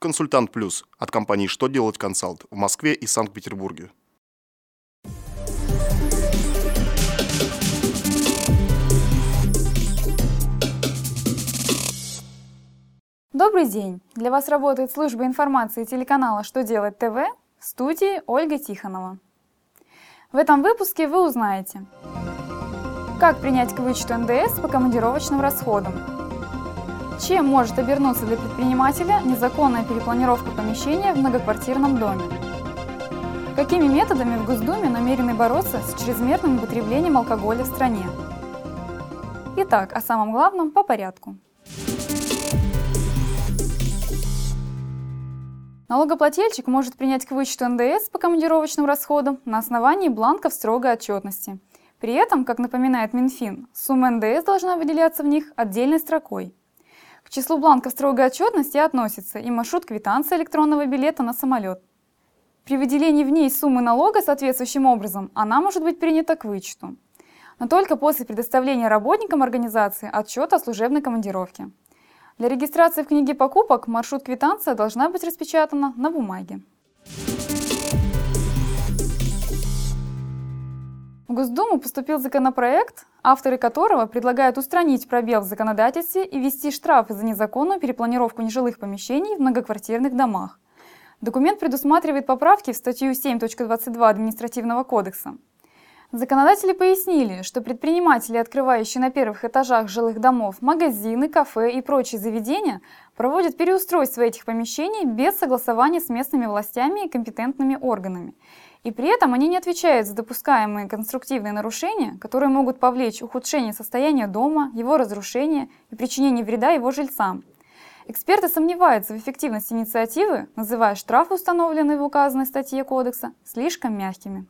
«Консультант Плюс» от компании «Что делать консалт» в Москве и Санкт-Петербурге. Добрый день! Для вас работает служба информации телеканала «Что делать ТВ» в студии Ольга Тихонова. В этом выпуске вы узнаете, как принять к вычету НДС по командировочным расходам, чем может обернуться для предпринимателя незаконная перепланировка помещения в многоквартирном доме, какими методами в Госдуме намерены бороться с чрезмерным употреблением алкоголя в стране. Итак, о самом главном по порядку. Налогоплательщик может принять к вычету НДС по командировочным расходам на основании бланков строгой отчетности. При этом, как напоминает Минфин, сумма НДС должна выделяться в них отдельной строкой. К числу бланков строгой отчетности относится и маршрут квитанции электронного билета на самолет. При выделении в ней суммы налога соответствующим образом она может быть принята к вычету, но только после предоставления работникам организации отчета о служебной командировке. Для регистрации в книге покупок маршрут-квитанция должна быть распечатана на бумаге. В Госдуму поступил законопроект, авторы которого предлагают устранить пробел в законодательстве и ввести штрафы за незаконную перепланировку нежилых помещений в многоквартирных домах. Документ предусматривает поправки в статью 7.22 Административного кодекса. Законодатели пояснили, что предприниматели, открывающие на первых этажах жилых домов магазины, кафе и прочие заведения, проводят переустройство этих помещений без согласования с местными властями и компетентными органами. И при этом они не отвечают за допускаемые конструктивные нарушения, которые могут повлечь ухудшение состояния дома, его разрушение и причинение вреда его жильцам. Эксперты сомневаются в эффективности инициативы, называя штрафы, установленные в указанной статье Кодекса, слишком мягкими.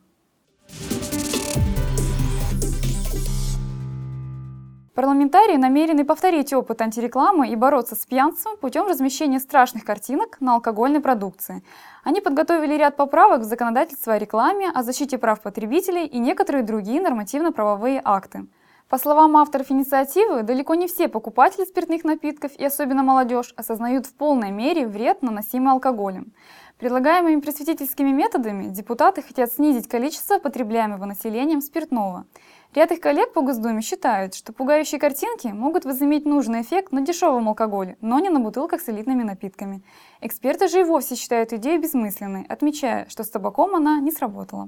Парламентарии намерены повторить опыт антирекламы и бороться с пьянством путем размещения страшных картинок на алкогольной продукции. Они подготовили ряд поправок в законодательство о рекламе, о защите прав потребителей и некоторые другие нормативно-правовые акты. По словам авторов инициативы, далеко не все покупатели спиртных напитков и особенно молодежь осознают в полной мере вред, наносимый алкоголем. Предлагаемыми просветительскими методами депутаты хотят снизить количество потребляемого населением спиртного. Ряд их коллег по Госдуме считают, что пугающие картинки могут возыметь нужный эффект на дешевом алкоголе, но не на бутылках с элитными напитками. Эксперты же и вовсе считают идею бессмысленной, отмечая, что с табаком она не сработала.